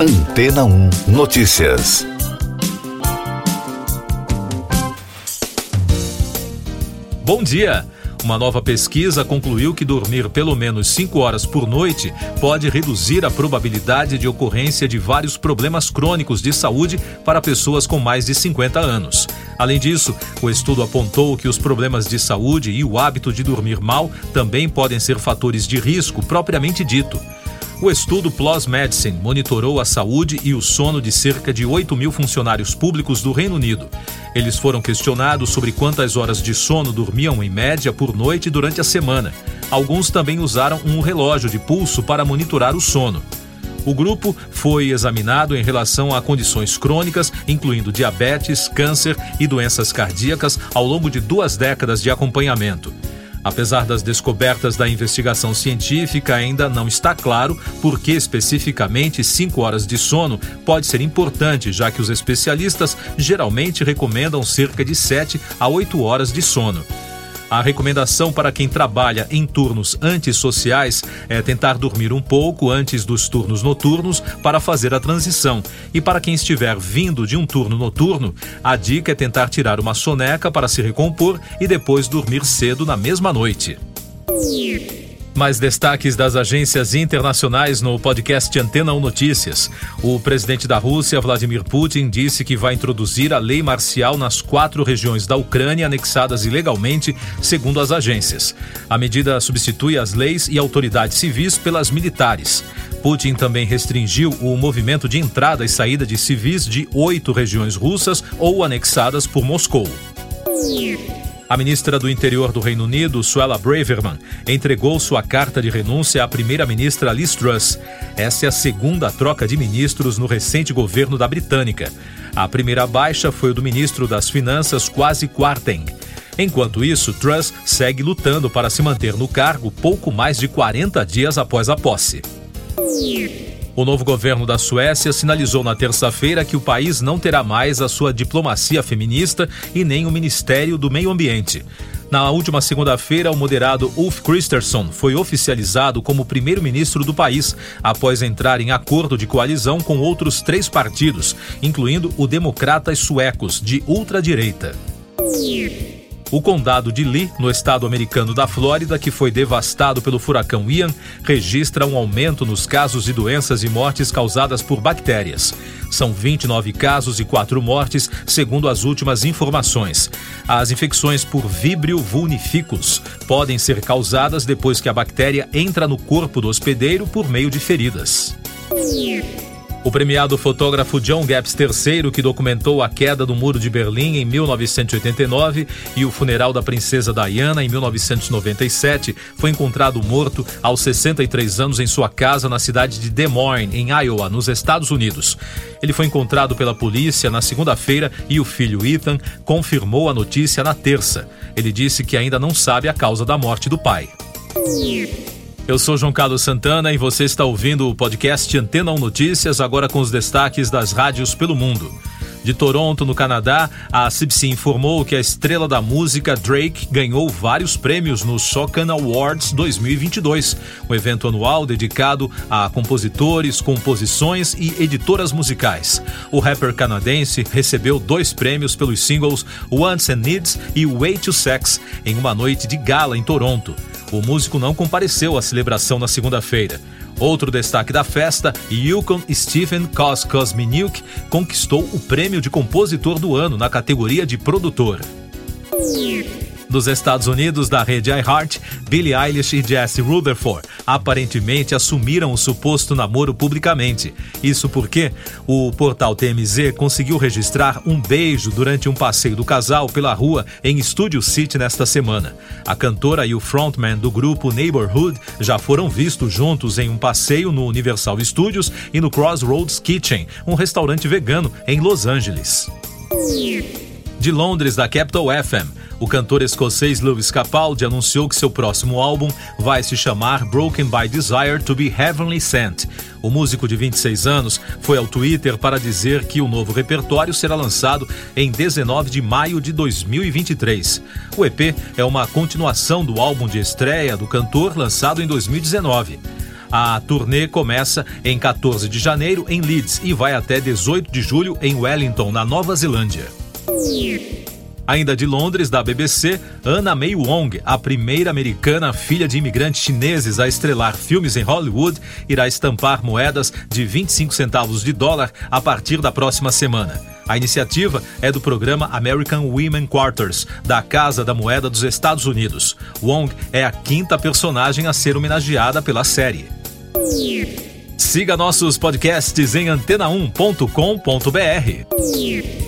Antena 1 Notícias. Bom dia! Uma nova pesquisa concluiu que dormir pelo menos 5 horas por noite pode reduzir a probabilidade de ocorrência de vários problemas crônicos de saúde para pessoas com mais de 50 anos. Além disso, o estudo apontou que os problemas de saúde e o hábito de dormir mal também podem ser fatores de risco propriamente dito. O estudo PLOS Medicine monitorou a saúde e o sono de cerca de 8 mil funcionários públicos do Reino Unido. Eles foram questionados sobre quantas horas de sono dormiam em média por noite durante a semana. Alguns também usaram um relógio de pulso para monitorar o sono. O grupo foi examinado em relação a condições crônicas, incluindo diabetes, câncer e doenças cardíacas, ao longo de duas décadas de acompanhamento. Apesar das descobertas da investigação científica, ainda não está claro por que especificamente 5 horas de sono pode ser importante, já que os especialistas geralmente recomendam cerca de 7 a 8 horas de sono. A recomendação para quem trabalha em turnos antissociais é tentar dormir um pouco antes dos turnos noturnos para fazer a transição. E para quem estiver vindo de um turno noturno, a dica é tentar tirar uma soneca para se recompor e depois dormir cedo na mesma noite. Mais destaques das agências internacionais no podcast Antena 1 Notícias. O presidente da Rússia, Vladimir Putin, disse que vai introduzir a lei marcial nas quatro regiões da Ucrânia anexadas ilegalmente, segundo as agências. A medida substitui as leis e autoridades civis pelas militares. Putin também restringiu o movimento de entrada e saída de civis de oito regiões russas ou anexadas por Moscou. A ministra do Interior do Reino Unido, Suella Braverman, entregou sua carta de renúncia à primeira-ministra Liz Truss. Essa é a segunda troca de ministros no recente governo da Britânica. A primeira baixa foi o do ministro das Finanças, Kwasi Kwarteng. Enquanto isso, Truss segue lutando para se manter no cargo pouco mais de 40 dias após a posse. O novo governo da Suécia sinalizou na terça-feira que o país não terá mais a sua diplomacia feminista e nem o Ministério do Meio Ambiente. Na última segunda-feira, o moderado Ulf Kristersson foi oficializado como primeiro-ministro do país, após entrar em acordo de coalizão com outros três partidos, incluindo o Democratas Suecos, de ultradireita. O condado de Lee, no estado americano da Flórida, que foi devastado pelo furacão Ian, registra um aumento nos casos de doenças e mortes causadas por bactérias. São 29 casos e 4 mortes, segundo as últimas informações. As infecções por Vibrio vulnificus podem ser causadas depois que a bactéria entra no corpo do hospedeiro por meio de feridas. O premiado fotógrafo John Gapps III, que documentou a queda do Muro de Berlim em 1989 e o funeral da princesa Diana em 1997, foi encontrado morto aos 63 anos em sua casa na cidade de Des Moines, em Iowa, nos Estados Unidos. Ele foi encontrado pela polícia na segunda-feira e o filho Ethan confirmou a notícia na terça. Ele disse que ainda não sabe a causa da morte do pai. Eu sou João Carlos Santana e você está ouvindo o podcast Antena 1 Notícias, agora com os destaques das rádios pelo mundo. De Toronto, no Canadá, a CBC informou que a estrela da música Drake ganhou vários prêmios no Socan Awards 2022, um evento anual dedicado a compositores, composições e editoras musicais. O rapper canadense recebeu dois prêmios pelos singles Wants and Needs e Way to Sex em uma noite de gala em Toronto. O músico não compareceu à celebração na segunda-feira. Outro destaque da festa, Yukon Stephen Kos Kosminiuk conquistou o prêmio de compositor do ano na categoria de produtor dos Estados Unidos da rede iHeart, Billie Eilish e Jesse Rutherford aparentemente assumiram o suposto namoro publicamente. Isso porque o portal TMZ conseguiu registrar um beijo durante um passeio do casal pela rua em Studio City nesta semana. A cantora e o frontman do grupo Neighborhood já foram vistos juntos em um passeio no Universal Studios e no Crossroads Kitchen, um restaurante vegano em Los Angeles. De Londres, da Capital FM, o cantor escocês Lewis Capaldi anunciou que seu próximo álbum vai se chamar Broken by Desire to be Heavenly Sent. O músico de 26 anos foi ao Twitter para dizer que o novo repertório será lançado em 19 de maio de 2023. O EP é uma continuação do álbum de estreia do cantor lançado em 2019. A turnê começa em 14 de janeiro em Leeds e vai até 18 de julho em Wellington, na Nova Zelândia. Ainda de Londres, da BBC, Anna May Wong, a primeira americana filha de imigrantes chineses a estrelar filmes em Hollywood, irá estampar moedas de 25 centavos de dólar a partir da próxima semana. A iniciativa é do programa American Women Quarters, da Casa da Moeda dos Estados Unidos. Wong é a quinta personagem a ser homenageada pela série. Siga nossos podcasts em antena1.com.br.